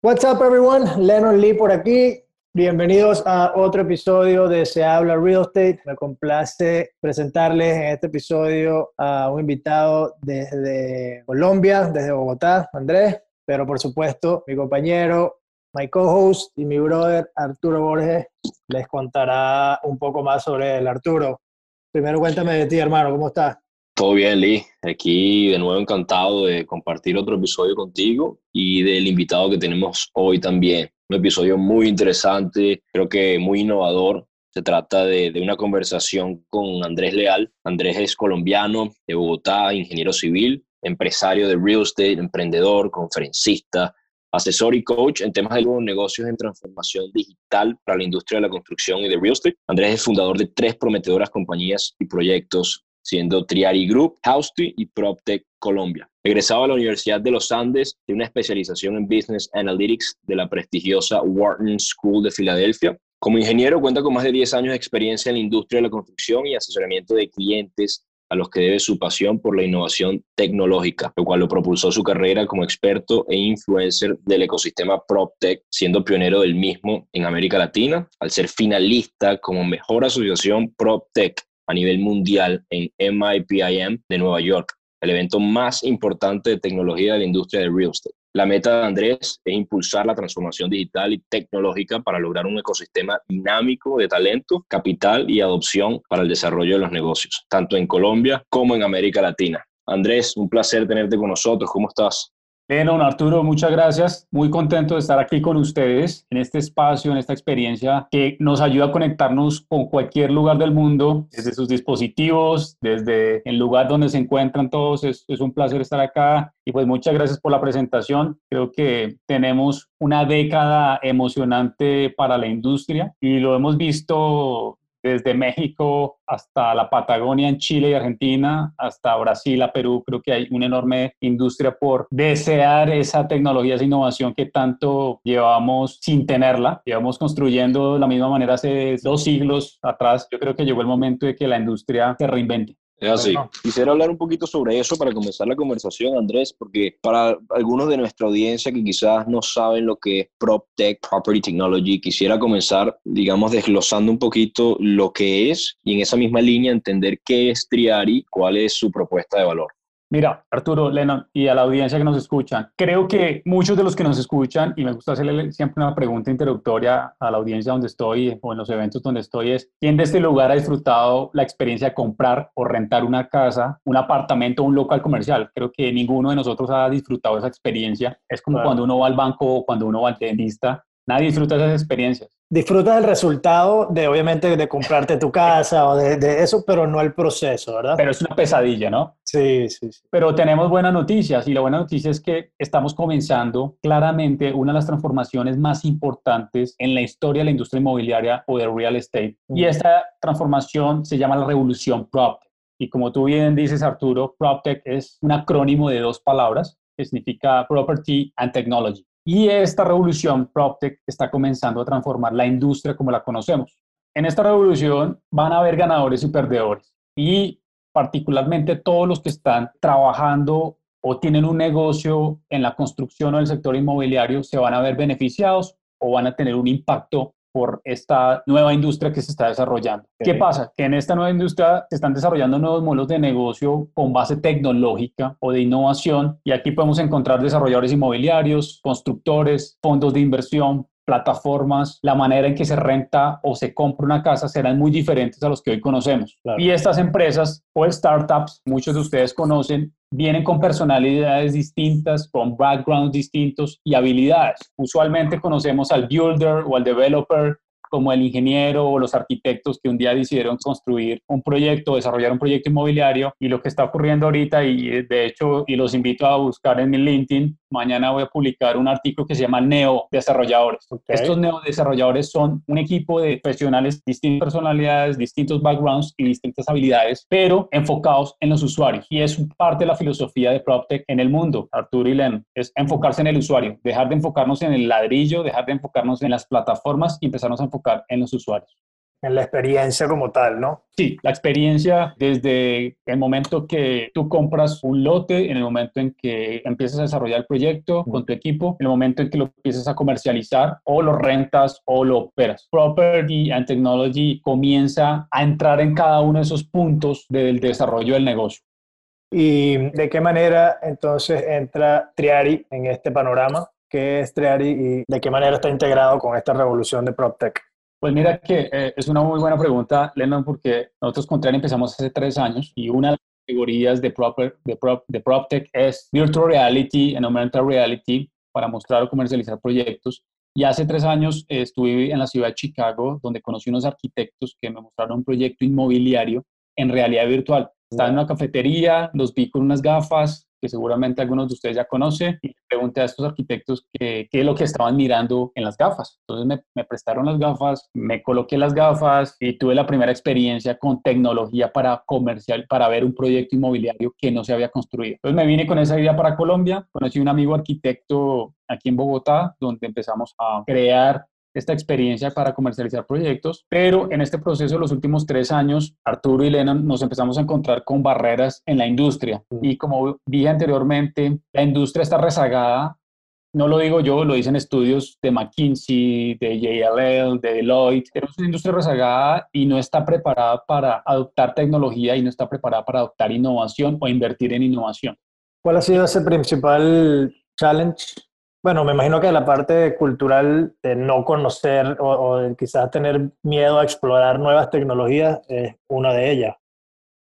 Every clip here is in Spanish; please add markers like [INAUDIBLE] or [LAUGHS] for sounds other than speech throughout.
What's up, everyone? Lennon Lee por aquí. Bienvenidos a otro episodio de Se Habla Real Estate. Me complace presentarles en este episodio a un invitado desde Colombia, desde Bogotá, Andrés, pero por supuesto mi compañero, my co-host y mi brother Arturo Borges les contará un poco más sobre el Arturo. Primero cuéntame de ti, hermano, ¿cómo estás? Todo bien, Lee. Aquí de nuevo encantado de compartir otro episodio contigo y del invitado que tenemos hoy también. Un episodio muy interesante, creo que muy innovador. Se trata de una conversación con Andrés Leal. Andrés es colombiano, de Bogotá, ingeniero civil, empresario de real estate, emprendedor, conferencista, asesor y coach en temas de negocios en transformación digital para la industria de la construcción y de real estate. Andrés es fundador de tres prometedoras compañías y proyectos siendo Triari Group, Housety y PropTech Colombia. Egresado a la Universidad de los Andes, de una especialización en Business Analytics de la prestigiosa Wharton School de Filadelfia. Como ingeniero cuenta con más de 10 años de experiencia en la industria de la construcción y asesoramiento de clientes a los que debe su pasión por la innovación tecnológica, lo cual lo propulsó su carrera como experto e influencer del ecosistema PropTech, siendo pionero del mismo en América Latina, al ser finalista como mejor asociación PropTech a nivel mundial en MIPIM de Nueva York, el evento más importante de tecnología de la industria del real estate. La meta de Andrés es impulsar la transformación digital y tecnológica para lograr un ecosistema dinámico de talento, capital y adopción para el desarrollo de los negocios, tanto en Colombia como en América Latina. Andrés, un placer tenerte con nosotros. ¿Cómo estás? Lennon, Arturo, muchas gracias. Muy contento de estar aquí con ustedes en este espacio, en esta experiencia que nos ayuda a conectarnos con cualquier lugar del mundo, desde sus dispositivos, desde el lugar donde se encuentran todos. Es, es un placer estar acá y pues muchas gracias por la presentación. Creo que tenemos una década emocionante para la industria y lo hemos visto desde México hasta la Patagonia en Chile y Argentina, hasta Brasil, a Perú, creo que hay una enorme industria por desear esa tecnología, esa innovación que tanto llevamos sin tenerla. Llevamos construyendo de la misma manera hace dos siglos atrás. Yo creo que llegó el momento de que la industria se reinvente. Es así. Quisiera hablar un poquito sobre eso para comenzar la conversación, Andrés, porque para algunos de nuestra audiencia que quizás no saben lo que es PropTech, Property Technology, quisiera comenzar, digamos, desglosando un poquito lo que es y en esa misma línea entender qué es Triari, cuál es su propuesta de valor. Mira, Arturo, Lennon y a la audiencia que nos escuchan, creo que muchos de los que nos escuchan, y me gusta hacerle siempre una pregunta introductoria a la audiencia donde estoy o en los eventos donde estoy, es, ¿quién de este lugar ha disfrutado la experiencia de comprar o rentar una casa, un apartamento o un local comercial? Creo que ninguno de nosotros ha disfrutado esa experiencia. Es como cuando uno va al banco o cuando uno va al dentista. Nadie disfruta esas experiencias disfrutas el resultado de, obviamente, de comprarte tu casa o de, de, eso, pero no el proceso, ¿verdad? Pero es una pesadilla, ¿no? Sí, sí, sí. Pero tenemos buenas noticias y la buena noticia es que estamos comenzando claramente una de las transformaciones más importantes en la historia de la industria inmobiliaria o de real estate. Y esta transformación se llama la revolución PropTech. Y como tú bien dices, Arturo, PropTech es un acrónimo de dos palabras que significa Property and Technology. Y esta revolución PropTech está comenzando a transformar la industria como la conocemos. En esta revolución van a haber ganadores y perdedores. Y particularmente todos los que están trabajando o tienen un negocio en la construcción o el sector inmobiliario se van a ver beneficiados o van a tener un impacto por esta nueva industria que se está desarrollando. ¿Qué pasa? Que en esta nueva industria se están desarrollando nuevos modelos de negocio con base tecnológica o de innovación y aquí podemos encontrar desarrolladores inmobiliarios, constructores, fondos de inversión, plataformas, la manera en que se renta o se compra una casa serán muy diferentes a los que hoy conocemos. Claro. Y estas empresas o startups, muchos de ustedes conocen, vienen con personalidades distintas, con backgrounds distintos y habilidades. Usualmente conocemos al builder o al developer como el ingeniero o los arquitectos que un día decidieron construir un proyecto, desarrollar un proyecto inmobiliario y lo que está ocurriendo ahorita y de hecho y los invito a buscar en mi LinkedIn, mañana voy a publicar un artículo que se llama Neo Desarrolladores. Okay. Estos Neo Desarrolladores son un equipo de profesionales, distintas personalidades, distintos backgrounds y distintas habilidades, pero enfocados en los usuarios y es parte de la filosofía de PropTech en el mundo, Arturo y Len, es enfocarse en el usuario, dejar de enfocarnos en el ladrillo, dejar de enfocarnos en las plataformas y empezarnos a enfocar en los usuarios. en la experiencia como tal, ¿no? Sí, la experiencia desde el momento que tú compras un lote, en el momento en que empiezas a desarrollar el proyecto con tu equipo, en el momento en que lo empiezas a comercializar o lo rentas o lo operas. Property and Technology comienza a entrar en cada uno de esos puntos del desarrollo del negocio. ¿Y de qué manera entonces entra Triari en este panorama? ¿Qué es Triari y de qué manera está integrado con esta revolución de PropTech? Pues mira que eh, es una muy buena pregunta, Lennon, porque nosotros con Triari empezamos hace tres años y una de las categorías de, proper, de, prop, de PropTech es Virtual Reality and Augmented Reality para mostrar o comercializar proyectos. Y hace tres años eh, estuve en la ciudad de Chicago, donde conocí unos arquitectos que me mostraron un proyecto inmobiliario en realidad virtual. Estaba en una cafetería, los vi con unas gafas, que seguramente algunos de ustedes ya conocen, y pregunté a estos arquitectos qué, es lo que estaban mirando en las gafas. Entonces me, me, prestaron las gafas, me coloqué las gafas y tuve la primera experiencia con tecnología para comercial, para ver un proyecto inmobiliario que no se había construido. Entonces me vine con esa idea para Colombia, conocí un amigo arquitecto aquí en Bogotá, donde empezamos a crear esta experiencia para comercializar proyectos, pero en este proceso, los últimos tres años, Arturo y Lena nos empezamos a encontrar con barreras en la industria. Y como dije anteriormente, la industria está rezagada. No lo digo yo, lo dicen estudios de McKinsey, de JLL, de Deloitte. Es una industria rezagada y no está preparada para adoptar tecnología y no está preparada para adoptar innovación o invertir en innovación. ¿Cuál ha sido ese principal challenge bueno, me imagino que la parte cultural de no conocer o, o de quizás tener miedo a explorar nuevas tecnologías es una de ellas.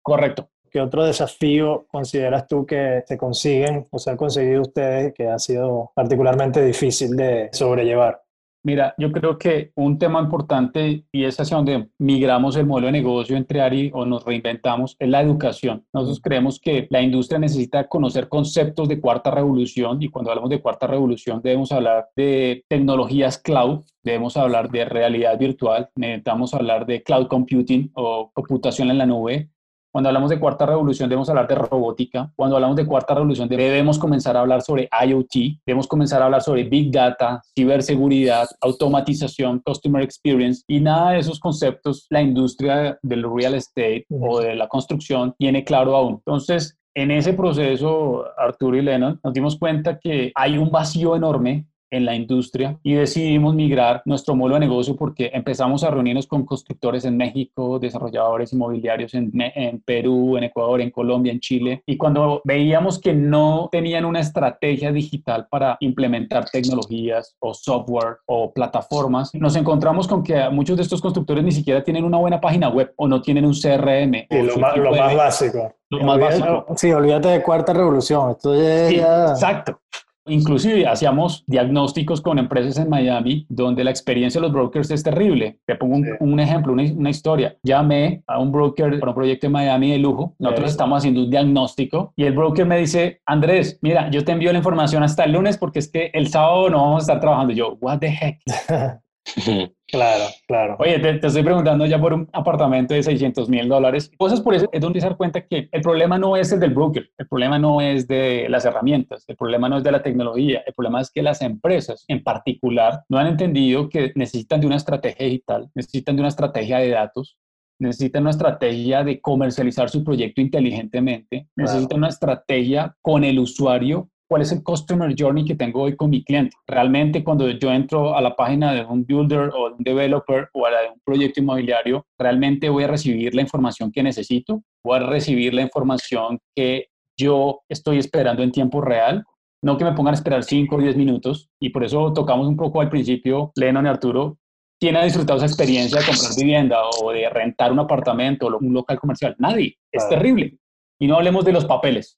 Correcto. ¿Qué otro desafío consideras tú que se consiguen o se han conseguido ustedes que ha sido particularmente difícil de sobrellevar? Mira, yo creo que un tema importante y es hacia donde migramos el modelo de negocio entre ARI o nos reinventamos es la educación. Nosotros creemos que la industria necesita conocer conceptos de cuarta revolución y cuando hablamos de cuarta revolución debemos hablar de tecnologías cloud, debemos hablar de realidad virtual, necesitamos hablar de cloud computing o computación en la nube, cuando hablamos de cuarta revolución debemos hablar de robótica. Cuando hablamos de cuarta revolución debemos comenzar a hablar sobre IoT, debemos comenzar a hablar sobre Big Data, ciberseguridad, automatización, Customer Experience y nada de esos conceptos la industria del real estate o de la construcción tiene claro aún. Entonces, en ese proceso, Arturo y Lennon, nos dimos cuenta que hay un vacío enorme en la industria y decidimos migrar nuestro modelo de negocio porque empezamos a reunirnos con constructores en México, desarrolladores inmobiliarios en, en, Perú, en Ecuador, en Colombia, en Chile. Y cuando veíamos que no tenían una estrategia digital para implementar tecnologías o software o plataformas, nos encontramos con que muchos de estos constructores ni siquiera tienen una buena página web o no tienen un CRM. Y lo, más, lo más básico. Lo más básico. Sí, olvídate de cuarta revolución. Esto ya, sí, Exacto. Inclusive hacíamos diagnósticos con empresas en Miami donde la experiencia de los brokers es terrible. Te pongo un, sí. un ejemplo, una, una, historia. Llamé a un broker para un proyecto en Miami de lujo. Nosotros sí. estamos haciendo un diagnóstico y el broker me dice, Andrés, mira, yo te envío la información hasta el lunes porque es que el sábado no vamos a estar trabajando. yo, what the heck? [LAUGHS] [LAUGHS] Claro, claro. Oye, te, te, estoy preguntando ya por un apartamento de 600 mil dólares. Cosas por eso es donde se dar cuenta que el problema no es el del broker, el problema no es de las herramientas, el problema no es de la tecnología, el problema es que las empresas en particular no han entendido que necesitan de una estrategia digital, necesitan de una estrategia de datos, necesitan una estrategia de comercializar su proyecto inteligentemente, necesitan claro. una estrategia con el usuario cuál es el customer journey que tengo hoy con mi cliente. Realmente cuando yo entro a la página de un builder o de un developer o a la de un proyecto inmobiliario, realmente voy a recibir la información que necesito, voy a recibir la información que yo estoy esperando en tiempo real, no que me pongan a esperar 5 o 10 minutos. Y por eso tocamos un poco al principio, Lennon y Arturo, ¿quién ha disfrutado esa experiencia de comprar vivienda o de rentar un apartamento o un local comercial? Nadie. Es terrible. Y no hablemos de los papeles.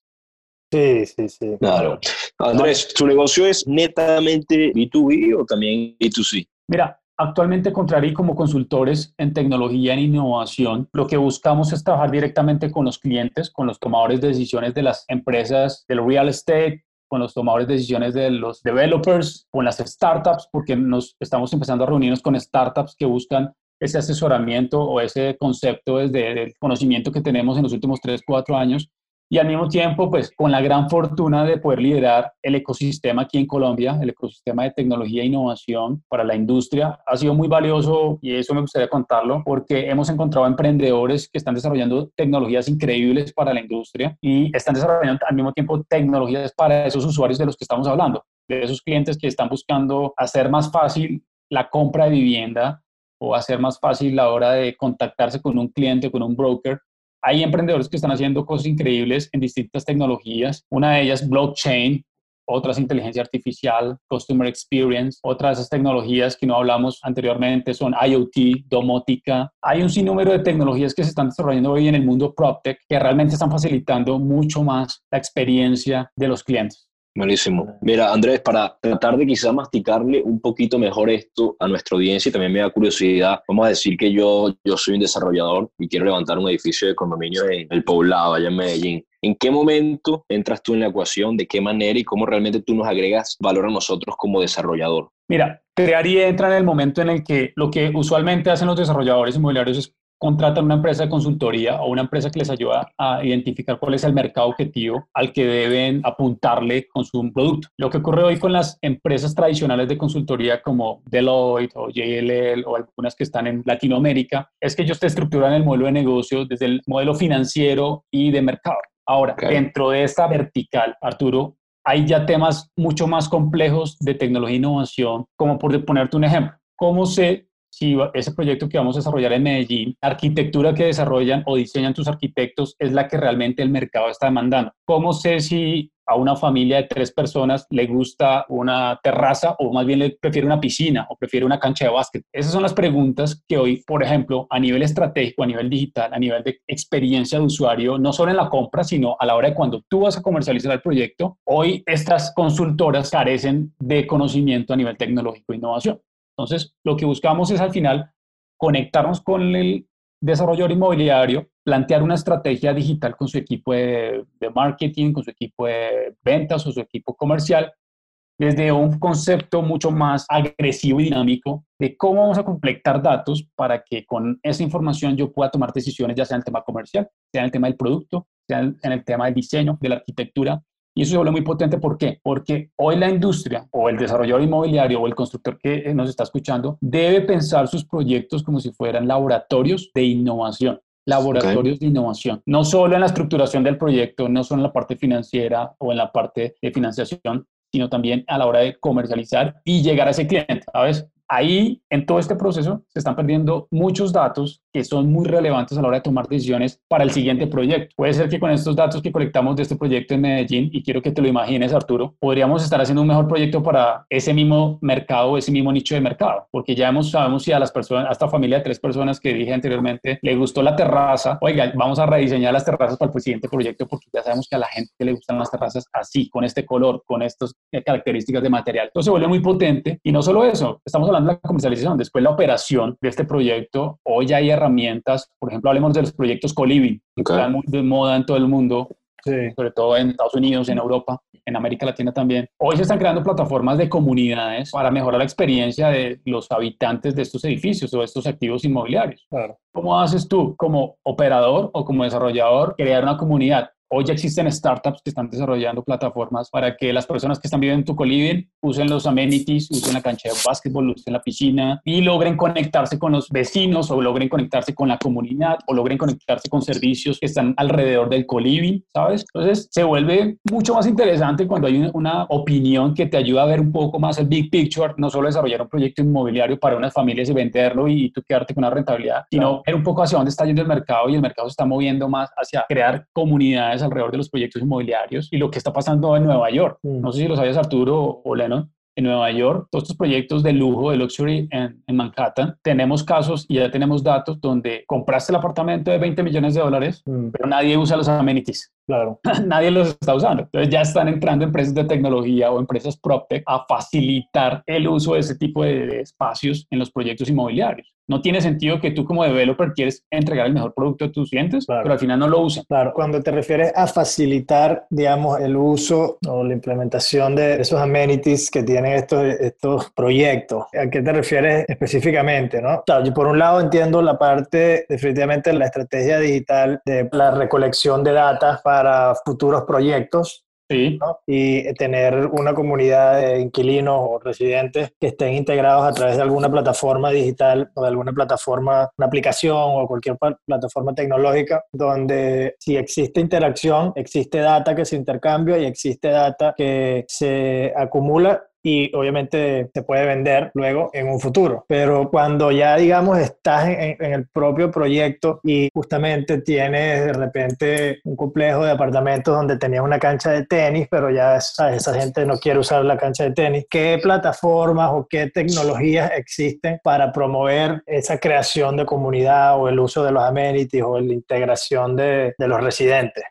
Sí, sí, sí. Claro. Andrés, ¿tu negocio es netamente B2B o también B2C? Mira, actualmente Contrari como consultores en tecnología e innovación, lo que buscamos es trabajar directamente con los clientes, con los tomadores de decisiones de las empresas del real estate, con los tomadores de decisiones de los developers, con las startups, porque nos estamos empezando a reunirnos con startups que buscan ese asesoramiento o ese concepto desde el conocimiento que tenemos en los últimos 3, 4 años y al mismo tiempo, pues con la gran fortuna de poder liderar el ecosistema aquí en Colombia, el ecosistema de tecnología e innovación para la industria, ha sido muy valioso y eso me gustaría contarlo porque hemos encontrado emprendedores que están desarrollando tecnologías increíbles para la industria y están desarrollando al mismo tiempo tecnologías para esos usuarios de los que estamos hablando, de esos clientes que están buscando hacer más fácil la compra de vivienda o hacer más fácil la hora de contactarse con un cliente, con un broker hay emprendedores que están haciendo cosas increíbles en distintas tecnologías. Una de ellas, blockchain, otras inteligencia artificial, customer experience, otras esas tecnologías que no hablamos anteriormente son IoT, domótica. Hay un sinnúmero de tecnologías que se están desarrollando hoy en el mundo PropTech que realmente están facilitando mucho más la experiencia de los clientes. Buenísimo. Mira, Andrés, para tratar de quizá masticarle un poquito mejor esto a nuestra audiencia y también me da curiosidad, vamos a decir que yo, yo soy un desarrollador y quiero levantar un edificio de condominio en el poblado, allá en Medellín. ¿En qué momento entras tú en la ecuación? ¿De qué manera y cómo realmente tú nos agregas valor a nosotros como desarrollador? Mira, crear y entra en el momento en el que lo que usualmente hacen los desarrolladores inmobiliarios es contratan una empresa de consultoría o una empresa que les ayuda a identificar cuál es el mercado objetivo al que deben apuntarle con su producto. Lo que ocurre hoy con las empresas tradicionales de consultoría como Deloitte o JLL o algunas que están en Latinoamérica es que ellos te estructuran el modelo de negocio desde el modelo financiero y de mercado. Ahora, dentro de esta vertical, Arturo, hay ya temas mucho más complejos de tecnología e innovación, como por ponerte un ejemplo. ¿Cómo se si ese proyecto que vamos a desarrollar en Medellín, arquitectura que desarrollan o diseñan tus arquitectos es la que realmente el mercado está demandando. ¿Cómo sé si a una familia de tres personas le gusta una terraza o más bien le prefiere una piscina o prefiere una cancha de básquet? Esas son las preguntas que hoy, por ejemplo, a nivel estratégico, a nivel digital, a nivel de experiencia de usuario, no solo en la compra, sino a la hora de cuando tú vas a comercializar el proyecto, hoy estas consultoras carecen de conocimiento a nivel tecnológico e innovación. Entonces, lo que buscamos es al final conectarnos con el desarrollador inmobiliario, plantear una estrategia digital con su equipo de, marketing, con su equipo de ventas o su equipo comercial, desde un concepto mucho más agresivo y dinámico de cómo vamos a completar datos para que con esa información yo pueda tomar decisiones, ya sea en el tema comercial, sea en el tema del producto, sea en el tema del diseño, de la arquitectura, y eso se vuelve muy potente, ¿por qué? Porque hoy la industria o el desarrollador inmobiliario o el constructor que eh, nos está escuchando debe pensar sus proyectos como si fueran laboratorios de innovación laboratorios de innovación, no solo en la estructuración del proyecto, no solo en la parte financiera o en la parte de financiación, sino también a la hora de comercializar y llegar a ese cliente, ¿sabes? Ahí, en todo este proceso, se están perdiendo muchos datos que son muy relevantes a la hora de tomar decisiones para el siguiente proyecto. Puede ser que con estos datos que colectamos de este proyecto en Medellín, y quiero que te lo imagines, Arturo, podríamos estar haciendo un mejor proyecto para ese mismo mercado, ese mismo nicho de mercado, porque ya hemos, sabemos si a las personas, a esta familia de tres personas que dije anteriormente, le gustó la terraza, oiga, vamos a rediseñar las terrazas para el siguiente proyecto porque ya sabemos que a la gente le gustan las terrazas así, con este color, con estas características de material. Entonces se vuelve muy potente y no solo eso, estamos hablando la comercialización, después la operación de este proyecto. Hoy ya hay herramientas, por ejemplo, hablemos de los proyectos Coliving, que están muy de moda en todo el mundo, sobre todo en Estados Unidos, en Europa, en América Latina también. Hoy se están creando plataformas de comunidades para mejorar la experiencia de los habitantes de estos edificios o de estos activos inmobiliarios. Claro. ¿Cómo haces tú como operador o como desarrollador crear una comunidad? Hoy ya existen startups que están desarrollando plataformas para que las personas que están viviendo en tu coliving usen los amenities, usen la cancha de básquetbol, usen la piscina y logren conectarse con los vecinos o logren conectarse con la comunidad o logren conectarse con servicios que están alrededor del coliving, ¿sabes? Entonces se vuelve mucho más interesante cuando hay una opinión que te ayuda a ver un poco más el big picture, no solo desarrollar un proyecto inmobiliario para unas familias y venderlo y tú quedarte con una rentabilidad, sino ver un poco hacia dónde está yendo el mercado y el mercado se está moviendo más hacia crear comunidades alrededor de los proyectos inmobiliarios y lo que está pasando en Nueva York. Mm. No sé si lo sabías, Arturo o Lennon, en Nueva York, todos estos proyectos de lujo, de luxury en, en, Manhattan, tenemos casos y ya tenemos datos donde compraste el apartamento de 20 millones de dólares, mm. pero nadie usa los amenities. Claro. [LAUGHS] nadie los está usando. Entonces ya están entrando empresas de tecnología o empresas PropTech a facilitar el uso de ese tipo de espacios en los proyectos inmobiliarios. No tiene sentido que tú como developer quieres entregar el mejor producto a tus clientes, pero al final no lo usan. Claro, cuando te refieres a facilitar, digamos, el uso o la implementación de esos amenities que tienen estos, estos proyectos, ¿a qué te refieres específicamente? ¿no? Claro, yo por un lado entiendo la parte, definitivamente, la estrategia digital de la recolección de datos para para futuros proyectos Sí. y tener una comunidad de inquilinos o residentes que estén integrados a través de alguna plataforma digital o de alguna plataforma, una aplicación o cualquier plataforma tecnológica donde si existe interacción, existe data que se intercambia y existe data que se acumula y obviamente se puede vender luego en un futuro. Pero cuando ya, digamos, estás en, el propio proyecto y justamente tienes de repente un complejo de apartamentos donde tenías una cancha de tenis, pero ya esa gente no quiere usar la cancha de tenis, ¿qué plataformas o qué tecnologías existen para promover esa creación de comunidad o el uso de los amenities o la integración de, de los residentes?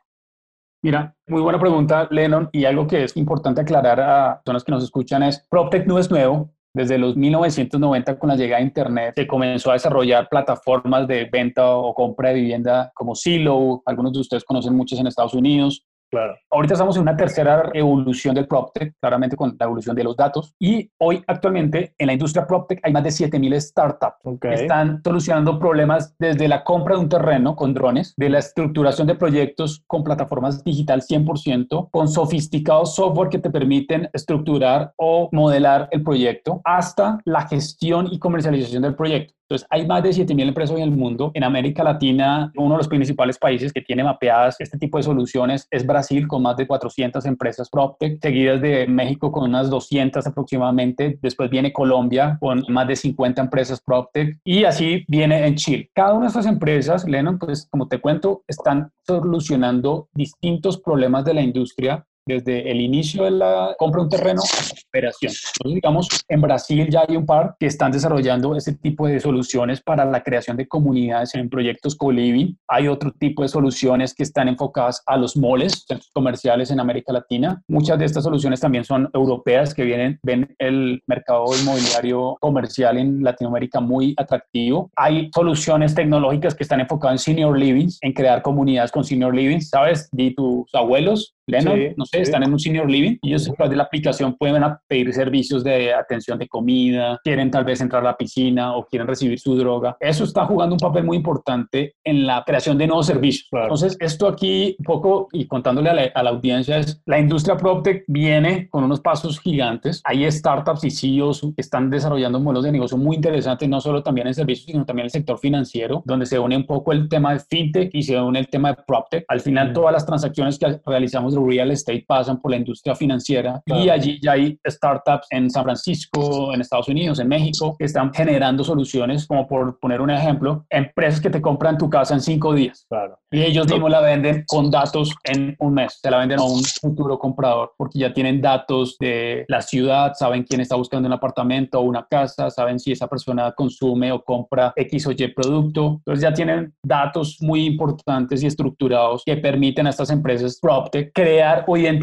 Mira, muy buena pregunta, Lennon, y algo que es importante aclarar a personas que nos escuchan es, PropTech no es nuevo, desde los 1990, con la llegada de Internet, se comenzó a desarrollar plataformas de venta o compra de vivienda como Silo, algunos de ustedes conocen muchos en Estados Unidos, Claro. Ahorita estamos en una tercera evolución del PropTech, claramente con la evolución de los datos. Y hoy, actualmente, en la industria PropTech hay más de 7.000 startups que están solucionando problemas desde la compra de un terreno con drones, de la estructuración de proyectos con plataformas digital 100%, con sofisticados software que te permiten estructurar o modelar el proyecto, hasta la gestión y comercialización del proyecto. Entonces, hay más de 7.000 empresas en el mundo. En América Latina, uno de los principales países que tiene mapeadas este tipo de soluciones es Brasil, con más de 400 empresas PropTech, seguidas de México con unas 200 aproximadamente. Después viene Colombia con más de 50 empresas PropTech y así viene en Chile. Cada una de estas empresas, Lennon, pues como te cuento, están solucionando distintos problemas de la industria desde el inicio de la compra de un terreno a la operación. Entonces, digamos, en Brasil ya hay un par que están desarrollando ese tipo de soluciones para la creación de comunidades en proyectos co-living. Hay otro tipo de soluciones que están enfocadas a los moles, centros comerciales en América Latina. Muchas de estas soluciones también son europeas que vienen, ven el mercado inmobiliario comercial en Latinoamérica muy atractivo. Hay soluciones tecnológicas que están enfocadas en senior living, en crear comunidades con senior living. ¿Sabes? De tus abuelos Lennon, no sé, están en un senior living y ellos a través de la aplicación pueden pedir servicios de atención de comida, quieren tal vez entrar a la piscina o quieren recibir su droga. Eso está jugando un papel muy importante en la creación de nuevos servicios. Entonces, esto aquí un poco y contándole a la, audiencia es, la industria PropTech viene con unos pasos gigantes. Hay startups y CEOs que están desarrollando modelos de negocio muy interesantes, no solo también en servicios, sino también en el sector financiero, donde se une un poco el tema de fintech y se une el tema de PropTech. Al final, todas las transacciones que realizamos real estate pasan por la industria financiera y allí ya hay startups en San Francisco, en Estados Unidos, en México, que están generando soluciones, como por poner un ejemplo, empresas que te compran tu casa en cinco días. Claro. Y ellos mismos la venden con datos en un mes, se la venden a un futuro comprador, porque ya tienen datos de la ciudad, saben quién está buscando un apartamento o una casa, saben si esa persona consume o compra X o Y producto. Entonces ya tienen datos muy importantes y estructurados que permiten a estas empresas PropTech crear o identificar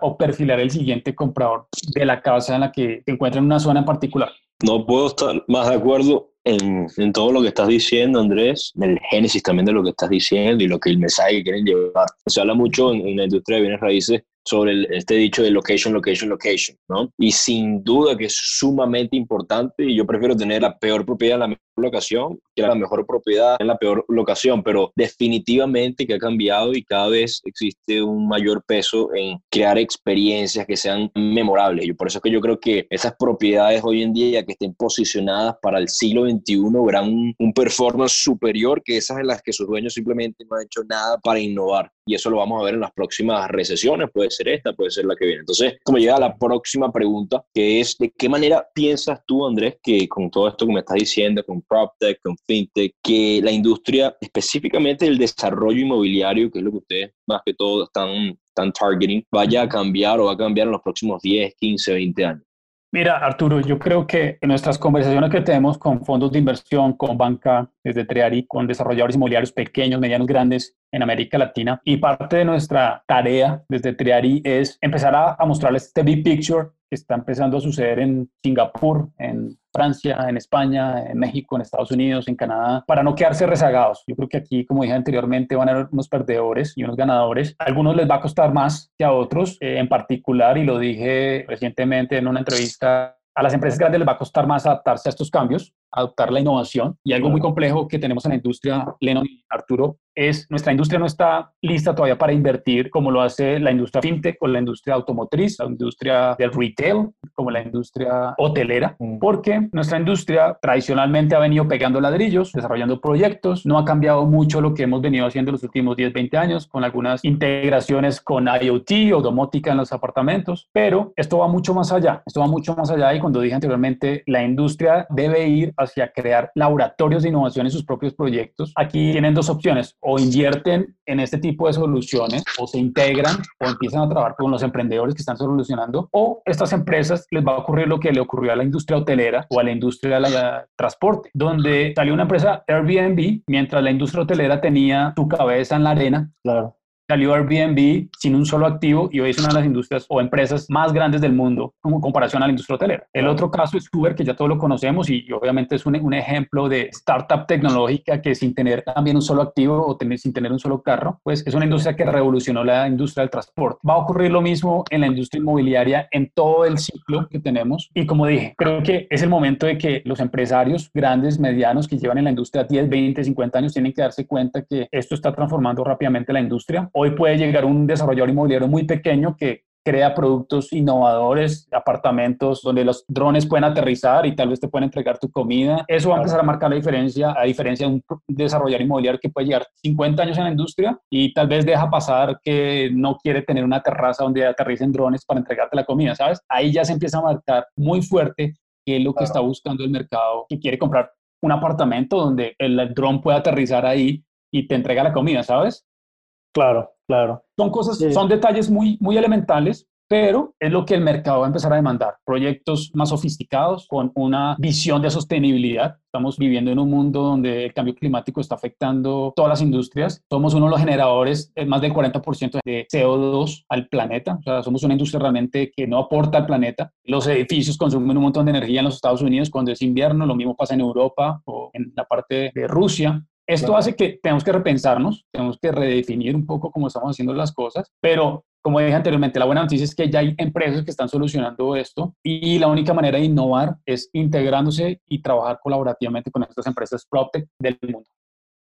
o perfilar el siguiente comprador de la casa en la que se encuentra en una zona en particular. No puedo estar más de acuerdo en, en, todo lo que estás diciendo, Andrés, el génesis también de lo que estás diciendo y lo que el mensaje que quieren llevar. Se habla mucho en, en la industria de bienes raíces sobre este dicho de location, location, location, ¿no? Y sin duda que es sumamente importante y yo prefiero tener la peor propiedad en la mejor locación que la mejor propiedad en la peor locación, pero definitivamente que ha cambiado y cada vez existe un mayor peso en crear experiencias que sean memorables. Y por eso es que yo creo que esas propiedades hoy en día que estén posicionadas para el siglo XXI verán un, un performance superior que esas en las que sus dueños simplemente no han hecho nada para innovar. Y eso lo vamos a ver en las próximas recesiones, puede ser esta, puede ser la que viene. Entonces, como llega la próxima pregunta, que es, ¿de qué manera piensas tú, Andrés, que con todo esto que me estás diciendo, con PropTech, con FinTech, que la industria, específicamente el desarrollo inmobiliario, que es lo que ustedes más que todo están, están targeting, vaya a cambiar o va a cambiar en los próximos 10, 15, 20 años? Mira, Arturo, yo creo que en nuestras conversaciones que tenemos con fondos de inversión, con banca, desde Triari, con desarrolladores inmobiliarios pequeños, medianos, grandes en América Latina, y parte de nuestra tarea desde Triari es empezar a, a mostrarles este big picture que está empezando a suceder en Singapur, en Francia, en España, en México, en Estados Unidos, en Canadá, para no quedarse rezagados. Yo creo que aquí, como dije anteriormente, van a haber unos perdedores y unos ganadores. A algunos les va a costar más que a otros, eh, en particular, y lo dije recientemente en una entrevista a las empresas grandes les va a costar más adaptarse a estos cambios, adoptar la innovación. Y algo muy complejo que tenemos en la industria, Leno y Arturo, es nuestra industria no está lista todavía para invertir como lo hace la industria fintech o la industria automotriz, la industria del retail, como la industria hotelera, mm. porque nuestra industria tradicionalmente ha venido pegando ladrillos, desarrollando proyectos, no ha cambiado mucho lo que hemos venido haciendo los últimos 10, 20 años, con algunas integraciones con IoT o domótica en los apartamentos, pero esto va mucho más allá, esto va mucho más allá y cuando dije anteriormente, la industria debe ir hacia crear laboratorios de innovación en sus propios proyectos. Aquí tienen dos opciones, o invierten en este tipo de soluciones, o se integran, o empiezan a trabajar con los emprendedores que están solucionando, o estas empresas les va a ocurrir lo que le ocurrió a la industria hotelera o a la industria del transporte, donde salió una empresa Airbnb, mientras la industria hotelera tenía su cabeza en la arena. Claro salió Airbnb sin un solo activo y hoy es una de las industrias o empresas más grandes del mundo como comparación a la industria hotelera. El otro caso es Uber, que ya todos lo conocemos y obviamente es un, un, ejemplo de startup tecnológica que sin tener también un solo activo o tener, sin tener un solo carro, pues es una industria que revolucionó la industria del transporte. Va a ocurrir lo mismo en la industria inmobiliaria en todo el ciclo que tenemos y como dije, creo que es el momento de que los empresarios grandes, medianos que llevan en la industria 10, 20, 50 años tienen que darse cuenta que esto está transformando rápidamente la industria Hoy puede llegar un desarrollador inmobiliario muy pequeño que crea productos innovadores, apartamentos donde los drones pueden aterrizar y tal vez te pueden entregar tu comida. Eso va a empezar a marcar la diferencia, a diferencia de un desarrollador inmobiliario que puede llegar 50 años en la industria y tal vez deja pasar que no quiere tener una terraza donde aterricen drones para entregarte la comida, ¿sabes? Ahí ya se empieza a marcar muy fuerte qué es lo que está buscando el mercado, que quiere comprar un apartamento donde el dron pueda aterrizar ahí y te entrega la comida, ¿sabes? Claro, claro. Son cosas, son detalles muy, muy elementales, pero es lo que el mercado va a empezar a demandar. Proyectos más sofisticados con una visión de sostenibilidad. Estamos viviendo en un mundo donde el cambio climático está afectando todas las industrias. Somos uno de los generadores, más del 40% de CO2 al planeta. O sea, somos una industria realmente que no aporta al planeta. Los edificios consumen un montón de energía en los Estados Unidos cuando es invierno. Lo mismo pasa en Europa o en la parte de Rusia. Esto hace que tenemos que repensarnos, tenemos que redefinir un poco cómo estamos haciendo las cosas, pero como dije anteriormente, la buena noticia es que ya hay empresas que están solucionando esto y la única manera de innovar es integrándose y trabajar colaborativamente con estas empresas PropTech del mundo.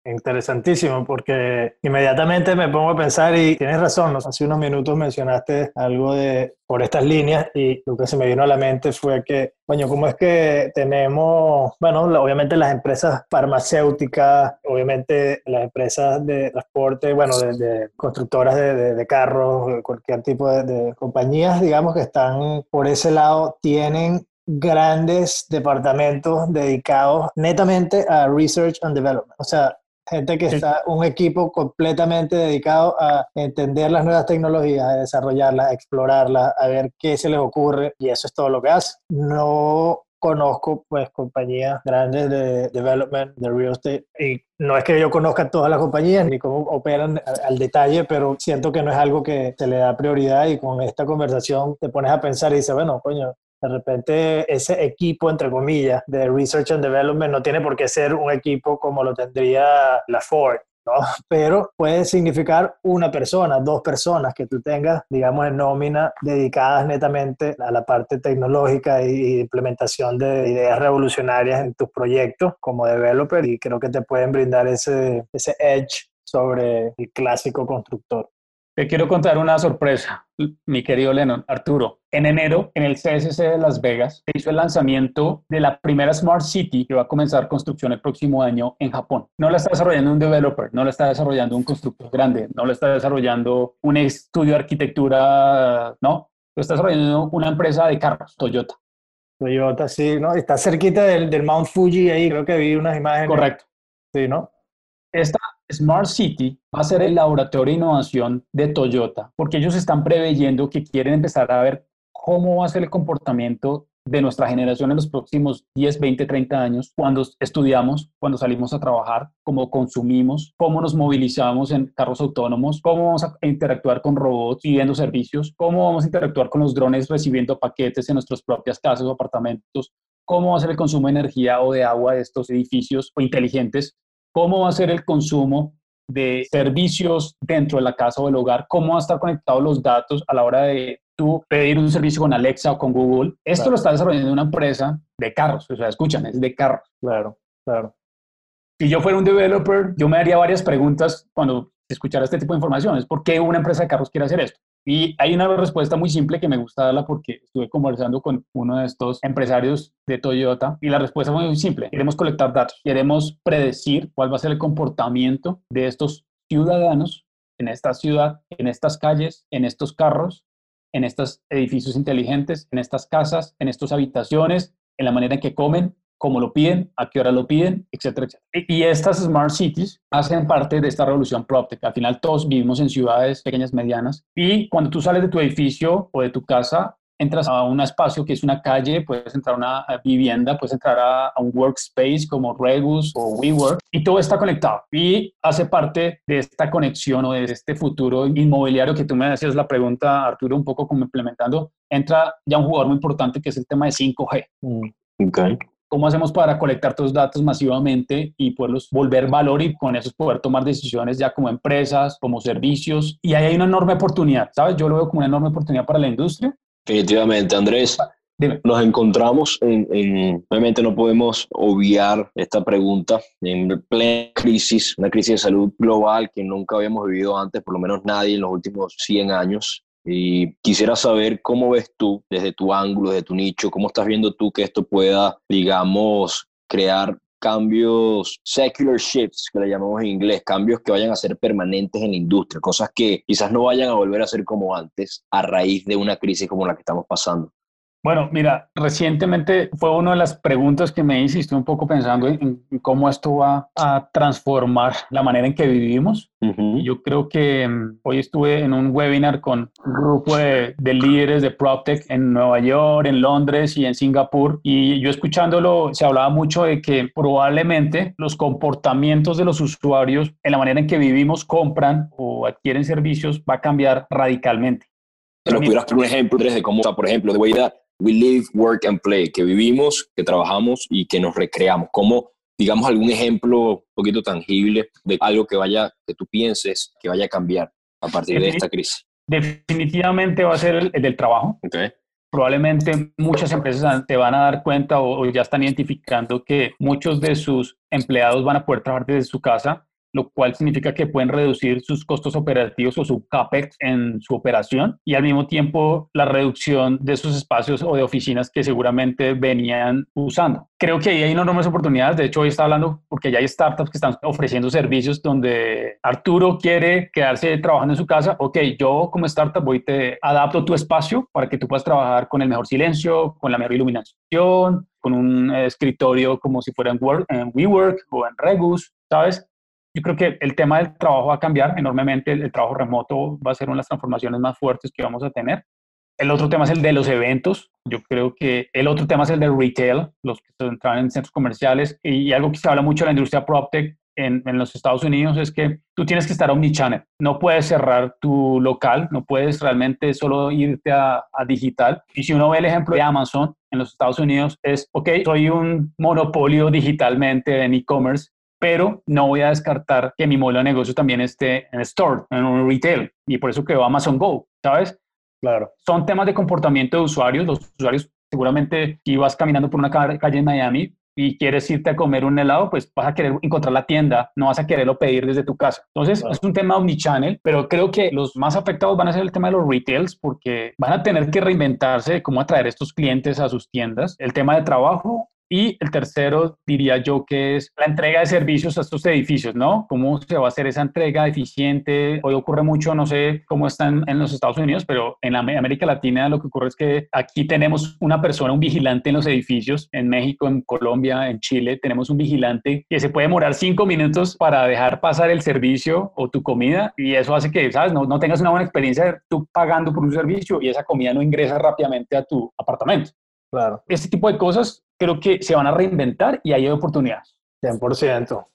Interesantísimo, porque inmediatamente me pongo a pensar y tienes razón, hace unos minutos mencionaste algo de por estas líneas y lo que se me vino a la mente fue que, coño, ¿cómo es que tenemos, bueno, obviamente las empresas farmacéuticas, obviamente las empresas de transporte, bueno, de, constructoras de, de, carros, cualquier tipo de compañías, digamos, que están por ese lado, tienen grandes departamentos dedicados netamente a research and development. O sea, gente que está, un equipo completamente dedicado a entender las nuevas tecnologías, a desarrollarlas, a explorarlas, a ver qué se les ocurre y eso es todo lo que hace. No conozco pues compañías grandes de development, de real estate y no es que yo conozca todas las compañías ni cómo operan al detalle, pero siento que no es algo que se le da prioridad y con esta conversación te pones a pensar y dices, bueno, coño, de repente ese equipo, entre comillas, de Research and Development no tiene por qué ser un equipo como lo tendría la Ford, ¿no? [LAUGHS] Pero puede significar una persona, dos personas que tú tengas, digamos, en nómina dedicadas netamente a la parte tecnológica y implementación de ideas revolucionarias en tus proyectos como developer y creo que te pueden brindar ese, ese edge sobre el clásico constructor. Te quiero contar una sorpresa, mi querido Lennon, Arturo. En enero, en el CSC de Las Vegas, se hizo el lanzamiento de la primera Smart City que va a comenzar construcción el próximo año en Japón. No la está desarrollando un developer, no la está desarrollando un constructor grande, no la está desarrollando un estudio de arquitectura, no, lo está desarrollando una empresa de carros, Toyota. Toyota, sí, ¿no? Está cerquita del, del Mount Fuji ahí, creo que vi unas imágenes. Correcto. Sí, ¿no? Esta Smart City va a ser el laboratorio de innovación de Toyota, porque ellos están preveyendo que quieren empezar a ver cómo va a ser el comportamiento de nuestra generación en los próximos 10, 20, 30 años, cuando estudiamos, cuando salimos a trabajar, cómo consumimos, cómo nos movilizamos en carros autónomos, cómo vamos a interactuar con robots pidiendo servicios, cómo vamos a interactuar con los drones recibiendo paquetes en nuestras propias casas o apartamentos, cómo va a ser el consumo de energía o de agua de estos edificios inteligentes cómo va a ser el consumo de servicios dentro de la casa o del hogar, cómo va a estar conectados los datos a la hora de tú pedir un servicio con Alexa o con Google. Esto lo está desarrollando una empresa de carros, o sea, escuchan, es de carros. Claro, claro. Si yo fuera un developer, yo me haría varias preguntas cuando escuchara este tipo de información. Es por qué una empresa de carros quiere hacer esto. Y hay una respuesta muy simple que me gusta darla porque estuve conversando con uno de estos empresarios de Toyota y la respuesta es muy simple. Queremos colectar datos, queremos predecir cuál va a ser el comportamiento de estos ciudadanos en esta ciudad, en estas calles, en estos carros, en estos edificios inteligentes, en estas casas, en estas habitaciones, en la manera en que comen, cómo lo piden, a qué hora lo piden, etcétera, etcétera. Y estas smart cities hacen parte de esta revolución PropTech. Al final todos vivimos en ciudades pequeñas, medianas, y cuando tú sales de tu edificio o de tu casa, entras a un espacio que es una calle, puedes entrar a una vivienda, puedes entrar a, un workspace como Regus o WeWork y todo está conectado y hace parte de esta conexión o de este futuro inmobiliario que tú me hacías la pregunta, Arturo, un poco como implementando, entra ya un jugador muy importante que es el tema de 5G. Mm. Okay. ¿Cómo hacemos para colectar todos los datos masivamente y poderlos volver valor y con eso poder tomar decisiones ya como empresas, como servicios? Y ahí hay una enorme oportunidad, ¿sabes? Yo lo veo como una enorme oportunidad para la industria Definitivamente, Andrés. Ah, nos encontramos en, obviamente no podemos obviar esta pregunta en plena crisis, una crisis de salud global que nunca habíamos vivido antes, por lo menos nadie en los últimos 100 años. Y quisiera saber cómo ves tú, desde tu ángulo, desde tu nicho, cómo estás viendo tú que esto pueda, digamos, crear cambios, secular shifts, que le llamamos en inglés, cambios que vayan a ser permanentes en la industria, cosas que quizás no vayan a volver a ser como antes a raíz de una crisis como la que estamos pasando. Bueno, mira, recientemente fue una de las preguntas que me hice, estoy un poco pensando en, cómo esto va a transformar la manera en que vivimos. Yo creo que mm, hoy estuve en un webinar con un grupo de, líderes de PropTech en Nueva York, en Londres y en Singapur, y yo escuchándolo se hablaba mucho de que probablemente los comportamientos de los usuarios en la manera en que vivimos, compran o adquieren servicios va a cambiar radicalmente. Pero pudieras poner un ejemplo de cómo, por ejemplo, de Way we live, work and play, que vivimos, que trabajamos y que nos recreamos. Como, digamos, algún ejemplo un poquito tangible de algo que vaya, que tú pienses que vaya a cambiar a partir de esta crisis. Definitivamente va a ser el, del trabajo. Okay. Probablemente muchas empresas te van a dar cuenta o ya están identificando que muchos de sus empleados van a poder trabajar desde su casa lo cual significa que pueden reducir sus costos operativos o su CAPEX en su operación y al mismo tiempo la reducción de sus espacios o de oficinas que seguramente venían usando. Creo que ahí hay enormes oportunidades. De hecho, hoy está hablando porque ya hay startups que están ofreciendo servicios donde Arturo quiere quedarse trabajando en su casa. Ok, yo como startup voy te adapto tu espacio para que tú puedas trabajar con el mejor silencio, con la mejor iluminación, con un escritorio como si fuera en, en WeWork o en Regus, ¿sabes? Yo creo que el tema del trabajo va a cambiar enormemente, el, trabajo remoto va a ser una de las transformaciones más fuertes que vamos a tener. El otro tema es el de los eventos. Yo creo que el otro tema es el del retail, los que entran en centros comerciales. Y, algo que se habla mucho en la industria PropTech en, en, los Estados Unidos es que tú tienes que estar omnichannel. No puedes cerrar tu local, no puedes realmente solo irte a, a, digital. Y si uno ve el ejemplo de Amazon en los Estados Unidos, es, ok, soy un monopolio digitalmente en e-commerce, pero no voy a descartar que mi modelo de negocio también esté en store, en un retail, y por eso creó Amazon Go, ¿sabes? Claro. Son temas de comportamiento de usuarios. Los usuarios, seguramente, si vas caminando por una calle en Miami y quieres irte a comer un helado, pues vas a querer encontrar la tienda, no vas a quererlo pedir desde tu casa. Entonces, es un tema omnichannel, pero creo que los más afectados van a ser el tema de los retails porque van a tener que reinventarse de cómo atraer estos clientes a sus tiendas. El tema de trabajo y el tercero, diría yo, que es la entrega de servicios a estos edificios, ¿no? ¿Cómo se va a hacer esa entrega eficiente? Hoy ocurre mucho, no sé cómo están en los Estados Unidos, pero en América Latina lo que ocurre es que aquí tenemos una persona, un vigilante en los edificios. En México, en Colombia, en Chile, tenemos un vigilante que se puede demorar cinco minutos para dejar pasar el servicio o tu comida y eso hace que, ¿sabes? No, no tengas una buena experiencia tú pagando por un servicio y esa comida no ingresa rápidamente a tu apartamento. Claro. Este tipo de cosas creo que se van a reinventar y hay oportunidades. 100%.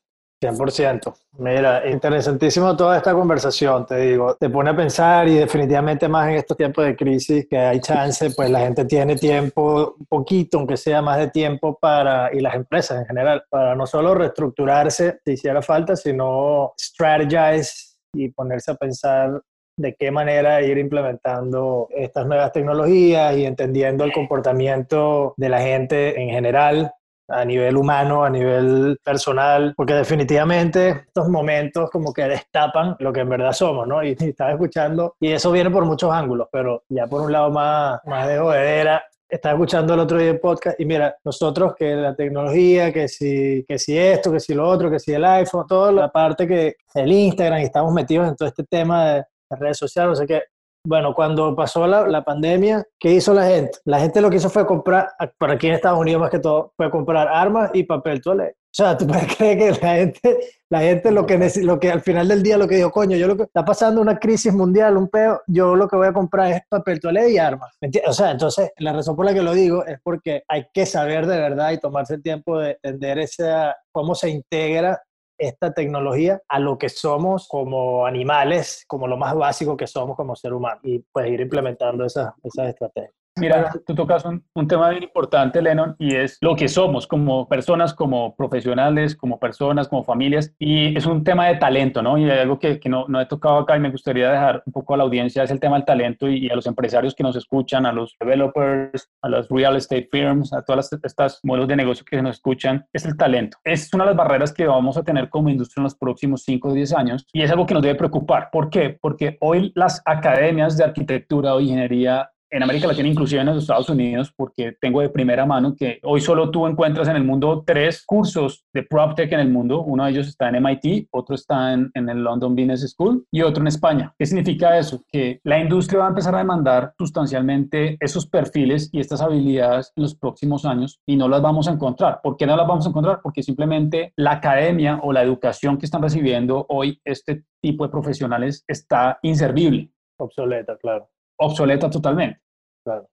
100%. Mira, interesantísimo toda esta conversación, te digo, te pone a pensar y definitivamente más en estos tiempos de crisis que hay chance, pues la gente tiene tiempo, un poquito, aunque sea más de tiempo para, y las empresas en general, para no solo reestructurarse si hiciera falta, sino strategize y ponerse a pensar de qué manera ir implementando estas nuevas tecnologías y entendiendo el comportamiento de la gente en general a nivel humano, a nivel personal, porque definitivamente estos momentos como que destapan lo que en verdad somos, ¿no? Y, estaba escuchando, y eso viene por muchos ángulos, pero ya por un lado más, más de jodedera, estaba escuchando el otro día el podcast y mira, nosotros que la tecnología, que si, que si esto, que si lo otro, que si el iPhone, toda la parte que el Instagram y estamos metidos en todo este tema de las redes sociales, no sé qué, bueno, cuando pasó la, la, pandemia, ¿qué hizo la gente? La gente lo que hizo fue comprar, por aquí en Estados Unidos más que todo, fue comprar armas y papel toalé. O sea, tú puedes [LAUGHS] creer que la gente, la gente lo que, lo que al final del día lo que dijo, coño, yo lo que está pasando una crisis mundial, un peo, yo lo que voy a comprar es papel toalé y armas. O sea, entonces, la razón por la que lo digo es porque hay que saber de verdad y tomarse el tiempo de entender esa, cómo se integra esta tecnología a lo que somos como animales, como lo más básico que somos como ser humano y pues ir implementando esas, esas estrategias. Mira, tú tocas un, un, tema bien importante, Lennon, y es lo que somos como personas, como profesionales, como personas, como familias, y es un tema de talento, ¿no? Y hay algo que, que no, no, he tocado acá y me gustaría dejar un poco a la audiencia, es el tema del talento y, y, a los empresarios que nos escuchan, a los developers, a los real estate firms, a todas estas modelos de negocio que nos escuchan, es el talento. Es una de las barreras que vamos a tener como industria en los próximos 5 o 10 años, y es algo que nos debe preocupar. ¿Por qué? Porque hoy las academias de arquitectura o ingeniería en América Latina, inclusive en los Estados Unidos, porque tengo de primera mano que hoy solo tú encuentras en el mundo tres cursos de PropTech en el mundo. Uno de ellos está en MIT, otro está en, en, el London Business School y otro en España. ¿Qué significa eso? Que la industria va a empezar a demandar sustancialmente esos perfiles y estas habilidades en los próximos años y no las vamos a encontrar. ¿Por qué no las vamos a encontrar? Porque simplemente la academia o la educación que están recibiendo hoy este tipo de profesionales está inservible. Obsoleta, claro obsoleta totalmente. Claro.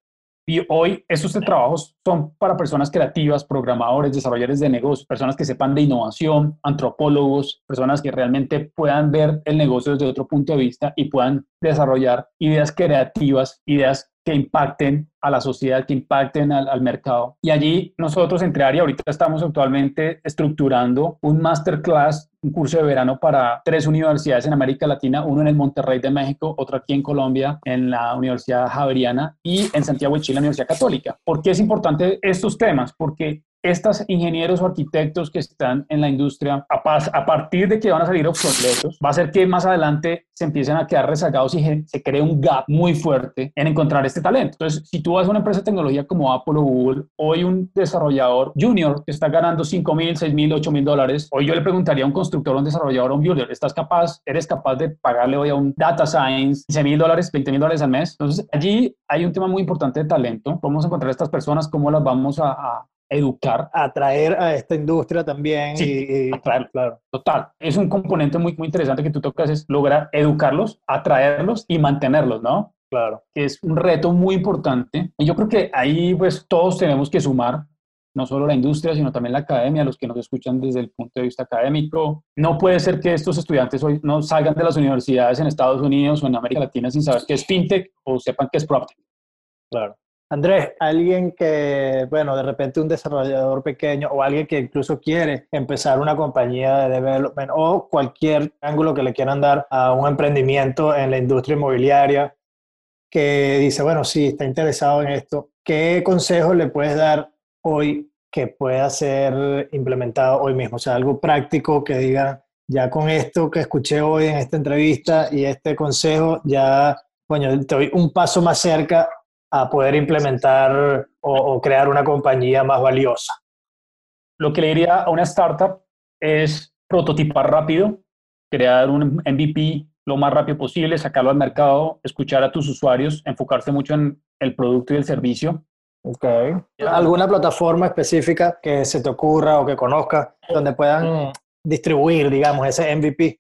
Y hoy estos trabajos son para personas creativas, programadores, desarrolladores de negocios, personas que sepan de innovación, antropólogos, personas que realmente puedan ver el negocio desde otro punto de vista y puedan desarrollar ideas creativas, ideas que impacten a la sociedad, que impacten al, mercado. Y allí nosotros entre área ahorita estamos actualmente estructurando un masterclass, un curso de verano para tres universidades en América Latina, uno en el Monterrey de México, otro aquí en Colombia, en la Universidad Javeriana y en Santiago de Chile, la Universidad Católica. ¿Por qué es importante estos temas? Porque estos ingenieros o arquitectos que están en la industria, a, a, partir de que van a salir obsoletos, va a ser que más adelante se empiecen a quedar rezagados y se cree un gap muy fuerte en encontrar este talento. Entonces, si tú vas a una empresa de tecnología como Apple o Google, hoy un desarrollador junior que está ganando 5 mil, 6 mil, 8 mil dólares, hoy yo le preguntaría a un constructor, a un desarrollador, a un builder, ¿estás capaz, eres capaz de pagarle hoy a un data science 15 mil dólares, 20 mil dólares al mes? Entonces, allí hay un tema muy importante de talento. Vamos a encontrar a estas personas, cómo las vamos a, a educar. Atraer a esta industria también. Sí, y, atraer, claro. Total. Es un componente muy, muy interesante que tú tocas, es lograr educarlos, atraerlos y mantenerlos, ¿no? Claro. Que es un reto muy importante. Y yo creo que ahí pues todos tenemos que sumar, no solo la industria, sino también la academia, los que nos escuchan desde el punto de vista académico. No puede ser que estos estudiantes hoy no salgan de las universidades en Estados Unidos o en América Latina sin saber qué es fintech o sepan qué es PropTech. Claro. Andrés, alguien que, bueno, de repente un desarrollador pequeño o alguien que incluso quiere empezar una compañía de development o cualquier ángulo que le quieran dar a un emprendimiento en la industria inmobiliaria, que dice, bueno, sí, está interesado en esto, ¿qué consejos le puedes dar hoy que pueda ser implementado hoy mismo? O sea, algo práctico que diga, ya con esto que escuché hoy en esta entrevista y este consejo, ya, bueno, estoy un paso más cerca a poder implementar o, o, crear una compañía más valiosa? Lo que le diría a una startup es prototipar rápido, crear un MVP lo más rápido posible, sacarlo al mercado, escuchar a tus usuarios, enfocarse mucho en el producto y el servicio. Ok. ¿Alguna plataforma específica que se te ocurra o que conozcas donde puedan distribuir, digamos, ese MVP?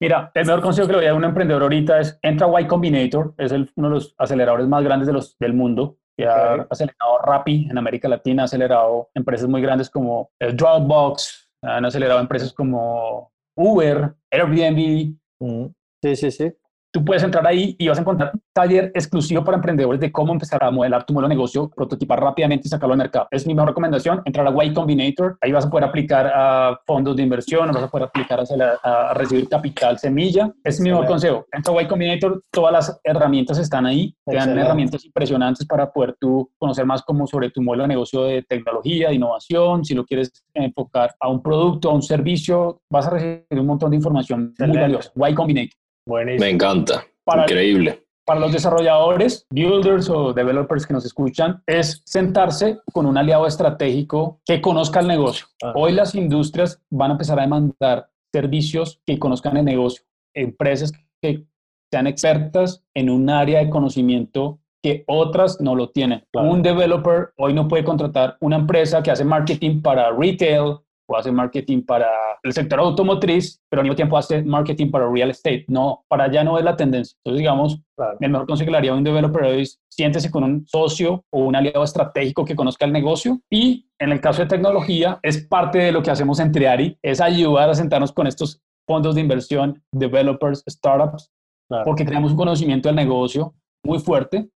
Mira, el mejor consejo que le voy a dar a un emprendedor ahorita es entra a Y Combinator, es el, uno de los aceleradores más grandes de los, del mundo, que okay. ha acelerado Rappi en América Latina, ha acelerado empresas muy grandes como el Dropbox, han acelerado empresas como Uber, Airbnb. Mm. Sí, sí, sí. Tú puedes entrar ahí y vas a encontrar un taller exclusivo para emprendedores de cómo empezar a modelar tu modelo de negocio, prototipar rápidamente y sacarlo al mercado. Es mi mejor recomendación, entrar a Y Combinator. Ahí vas a poder aplicar a fondos de inversión, vas a poder aplicar a, recibir capital semilla. Es mi mejor consejo. Entra a Y Combinator, todas las herramientas están ahí. Te dan herramientas impresionantes para poder tú conocer más como sobre tu modelo de negocio de tecnología, de innovación. Si lo quieres enfocar a un producto, a un servicio, vas a recibir un montón de información muy valiosa. Y Combinator. Me encanta. Increíble. Para los desarrolladores, builders o developers que nos escuchan, es sentarse con un aliado estratégico que conozca el negocio. Ah. Hoy las industrias van a empezar a demandar servicios que conozcan el negocio, empresas que sean expertas en un área de conocimiento que otras no lo tienen. Un developer hoy no puede contratar una empresa que hace marketing para retail, o hace marketing para el sector automotriz, pero al mismo tiempo hace marketing para real estate. No, para allá no es la tendencia. Entonces, digamos, el mejor consejo que le haría a un developer es siéntese con un socio o un aliado estratégico que conozca el negocio y en el caso de tecnología es parte de lo que hacemos en Triari, es ayudar a sentarnos con estos fondos de inversión, developers, startups, porque tenemos un conocimiento del negocio muy fuerte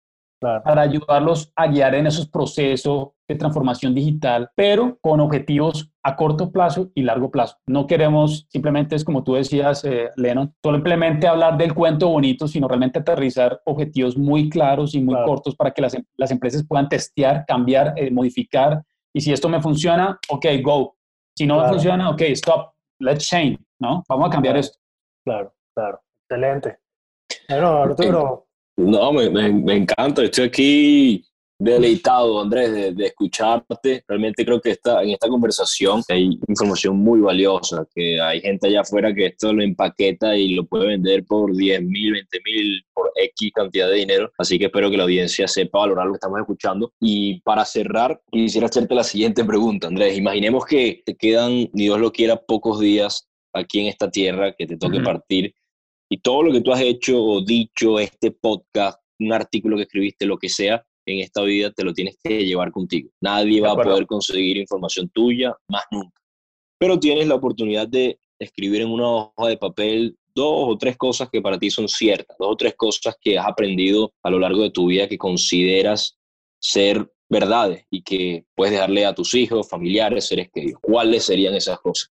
para ayudarlos a guiar en esos procesos de transformación digital, pero con objetivos a corto plazo y largo plazo. No queremos simplemente, es como tú decías, eh, Lennon, simplemente hablar del cuento bonito, sino realmente aterrizar objetivos muy claros y muy cortos para que las, em-, las, empresas puedan testear, cambiar, eh, modificar. Y si esto me funciona, ok, go. Si no me funciona, ok, stop, let's change, ¿no? Vamos a cambiar esto. Claro, claro. Excelente. Bueno, Arturo, no, me, me, encanta. Estoy aquí deleitado, Andrés, de, escucharte. Realmente creo que esta, en esta conversación hay información muy valiosa, que hay gente allá afuera que esto lo empaqueta y lo puede vender por 10 mil, 20 mil, por X cantidad de dinero. Así que espero que la audiencia sepa valorar lo que estamos escuchando. Y para cerrar, quisiera hacerte la siguiente pregunta, Andrés. Imaginemos que te quedan, ni Dios lo quiera, pocos días aquí en esta tierra, que te toque partir y todo lo que tú has hecho o dicho, este podcast, un artículo que escribiste, lo que sea, en esta vida te lo tienes que llevar contigo. Nadie va a poder conseguir información tuya más nunca. Pero tienes la oportunidad de escribir en una hoja de papel dos o tres cosas que para ti son ciertas, dos o tres cosas que has aprendido a lo largo de tu vida que consideras ser verdades y que puedes dejarle a tus hijos, familiares, seres queridos. ¿Cuáles serían esas cosas?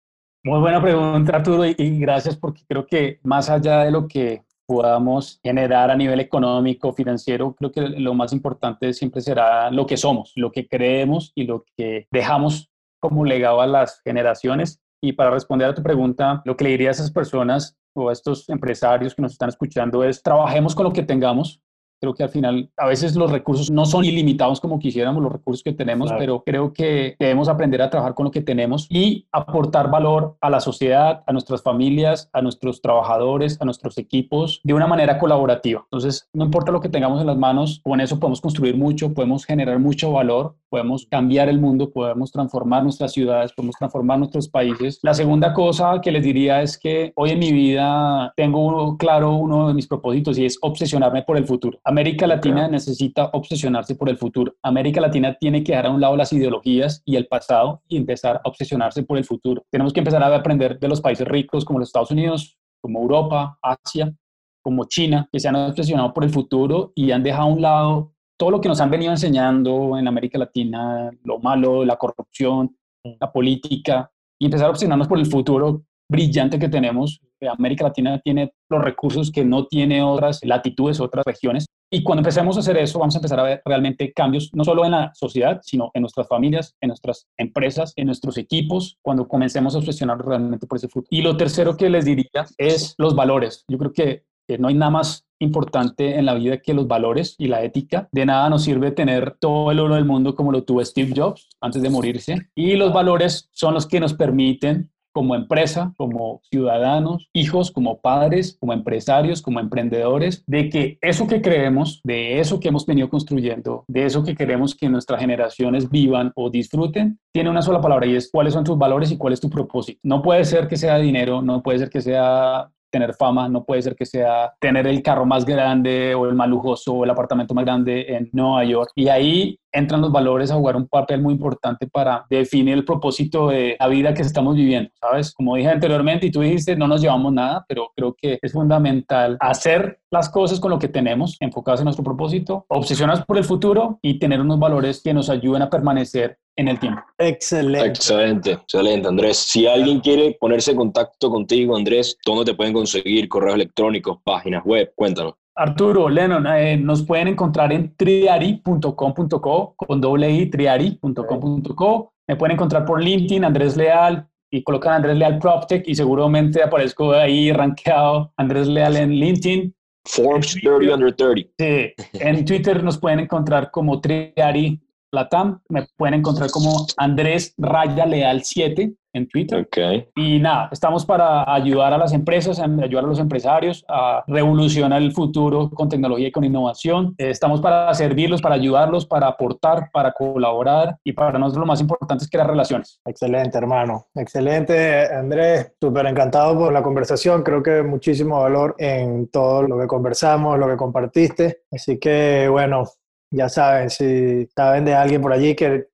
Muy buena pregunta, Arturo, y, gracias porque creo que más allá de lo que podamos generar a nivel económico, financiero, creo que lo más importante siempre será lo que somos, lo que creemos y lo que dejamos como legado a las generaciones. Y para responder a tu pregunta, lo que le diría a esas personas o a estos empresarios que nos están escuchando es trabajemos con lo que tengamos, Creo que al final a veces los recursos no son ilimitados como quisiéramos, los recursos que tenemos, pero creo que debemos aprender a trabajar con lo que tenemos y aportar valor a la sociedad, a nuestras familias, a nuestros trabajadores, a nuestros equipos de una manera colaborativa. Entonces, no importa lo que tengamos en las manos, con eso podemos construir mucho, podemos generar mucho valor, podemos cambiar el mundo, podemos transformar nuestras ciudades, podemos transformar nuestros países. La segunda cosa que les diría es que hoy en mi vida tengo claro uno de mis propósitos y es obsesionarme por el futuro. América Latina necesita obsesionarse por el futuro. América Latina tiene que dejar a un lado las ideologías y el pasado y empezar a obsesionarse por el futuro. Tenemos que empezar a aprender de los países ricos como los Estados Unidos, como Europa, Asia, como China, que se han obsesionado por el futuro y han dejado a un lado todo lo que nos han venido enseñando en América Latina, lo malo, la corrupción, la política, y empezar a obsesionarnos por el futuro brillante que tenemos. América Latina tiene los recursos que no tiene otras latitudes, otras regiones, y cuando empecemos a hacer eso, vamos a empezar a ver realmente cambios, no solo en la sociedad, sino en nuestras familias, en nuestras empresas, en nuestros equipos, cuando comencemos a obsesionarnos realmente por ese futuro. Y lo tercero que les diría es los valores. Yo creo que, no hay nada más importante en la vida que los valores y la ética. De nada nos sirve tener todo el oro del mundo como lo tuvo Steve Jobs antes de morirse. Y los valores son los que nos permiten como empresa, como ciudadanos, hijos, como padres, como empresarios, como emprendedores, de que eso que creemos, de eso que hemos venido construyendo, de eso que queremos que nuestras generaciones vivan o disfruten, tiene una sola palabra y es cuáles son tus valores y cuál es tu propósito. No puede ser que sea dinero, no puede ser que sea tener fama, no puede ser que sea tener el carro más grande o el más lujoso o el apartamento más grande en Nueva York. Y ahí entran los valores a jugar un papel muy importante para definir el propósito de la vida que estamos viviendo, ¿sabes? Como dije anteriormente y tú dijiste, no nos llevamos nada, pero creo que es fundamental hacer las cosas con lo que tenemos, enfocados en nuestro propósito, obsesionados por el futuro y tener unos valores que nos ayuden a permanecer en el tiempo. Excelente. Excelente, excelente, Andrés. Si alguien quiere ponerse en contacto contigo, Andrés, ¿dónde te pueden conseguir? Correos electrónicos, páginas web, cuéntanos. Arturo, Lennon, eh, nos pueden encontrar en triari.com.co con doble i, triari.com.co. Me pueden encontrar por LinkedIn, Andrés Leal, y colocan Andrés Leal PropTech y seguramente aparezco ahí rankeado Andrés Leal en LinkedIn. Forbes 30 under 30. Sí, en Twitter nos pueden encontrar como Triari Latam, me pueden encontrar como Andrés Raya Leal 7 en Twitter. Okay. Y nada, estamos para ayudar a las empresas, ayudar a los empresarios a revolucionar el futuro con tecnología y con innovación. Eh, estamos para servirlos, para ayudarlos, para aportar, para colaborar y para nosotros lo más importante es crear relaciones. Excelente, hermano. Excelente, Andrés. Súper encantado por la conversación. Creo que muchísimo valor en todo lo que conversamos, lo que compartiste. Así que, bueno, ya saben, si saben de alguien por allí que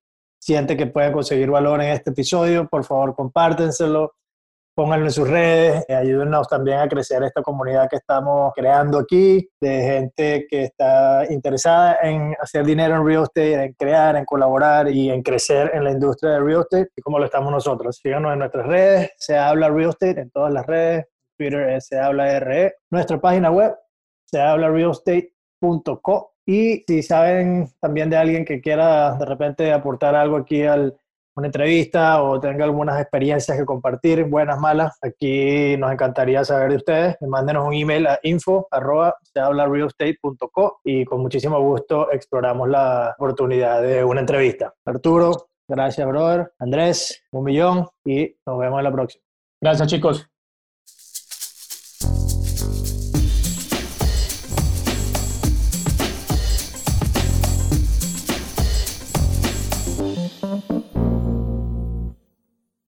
siente que puede conseguir valor en este episodio, por favor compártenselo, pónganlo en sus redes, eh, ayúdennos también a crecer esta comunidad que estamos creando aquí, de gente que está interesada en hacer dinero en real estate, en crear, en colaborar y en crecer en la industria de real estate, como lo estamos nosotros. Síganos en nuestras redes, se habla real estate en todas las redes, Twitter es se habla RE, nuestra página web, se habla realestate.co y si saben también de alguien que quiera de repente aportar algo aquí a una entrevista o tenga algunas experiencias que compartir, buenas, malas, aquí nos encantaría saber de ustedes. Mándenos un email a info arroba se realestate.co y con muchísimo gusto exploramos la oportunidad de una entrevista. Arturo, gracias, brother. Andrés, un millón y nos vemos en la próxima. Gracias, chicos.